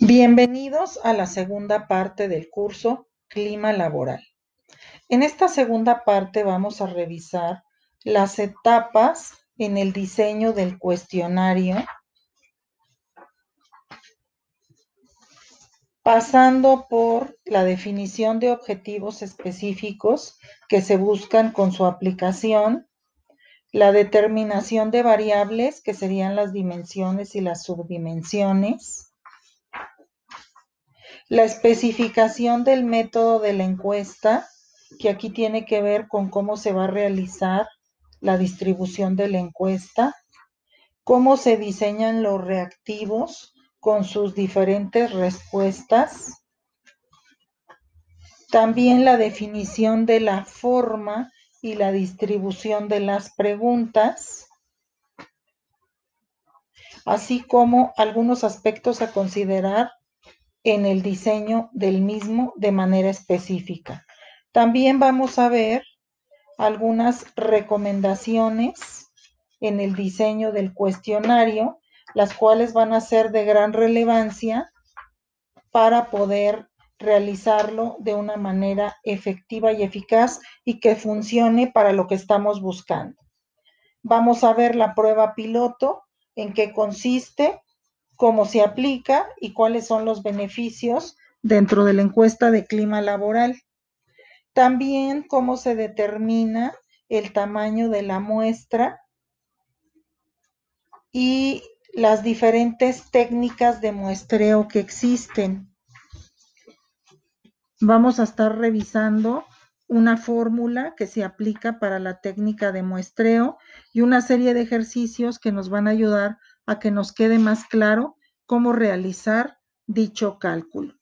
Bienvenidos a la segunda parte del curso Clima Laboral. En esta segunda parte vamos a revisar las etapas en el diseño del cuestionario, pasando por la definición de objetivos específicos que se buscan con su aplicación, la determinación de variables que serían las dimensiones y las subdimensiones, la especificación del método de la encuesta, que aquí tiene que ver con cómo se va a realizar la distribución de la encuesta, cómo se diseñan los reactivos con sus diferentes respuestas, también la definición de la forma y la distribución de las preguntas, así como algunos aspectos a considerar en el diseño del mismo de manera específica. También vamos a ver algunas recomendaciones en el diseño del cuestionario, las cuales van a ser de gran relevancia para poder realizarlo de una manera efectiva y eficaz y que funcione para lo que estamos buscando. Vamos a ver la prueba piloto, en qué consiste, cómo se aplica y cuáles son los beneficios dentro de la encuesta de clima laboral. También cómo se determina el tamaño de la muestra y las diferentes técnicas de muestreo que existen. Vamos a estar revisando una fórmula que se aplica para la técnica de muestreo y una serie de ejercicios que nos van a ayudar a que nos quede más claro cómo realizar dicho cálculo.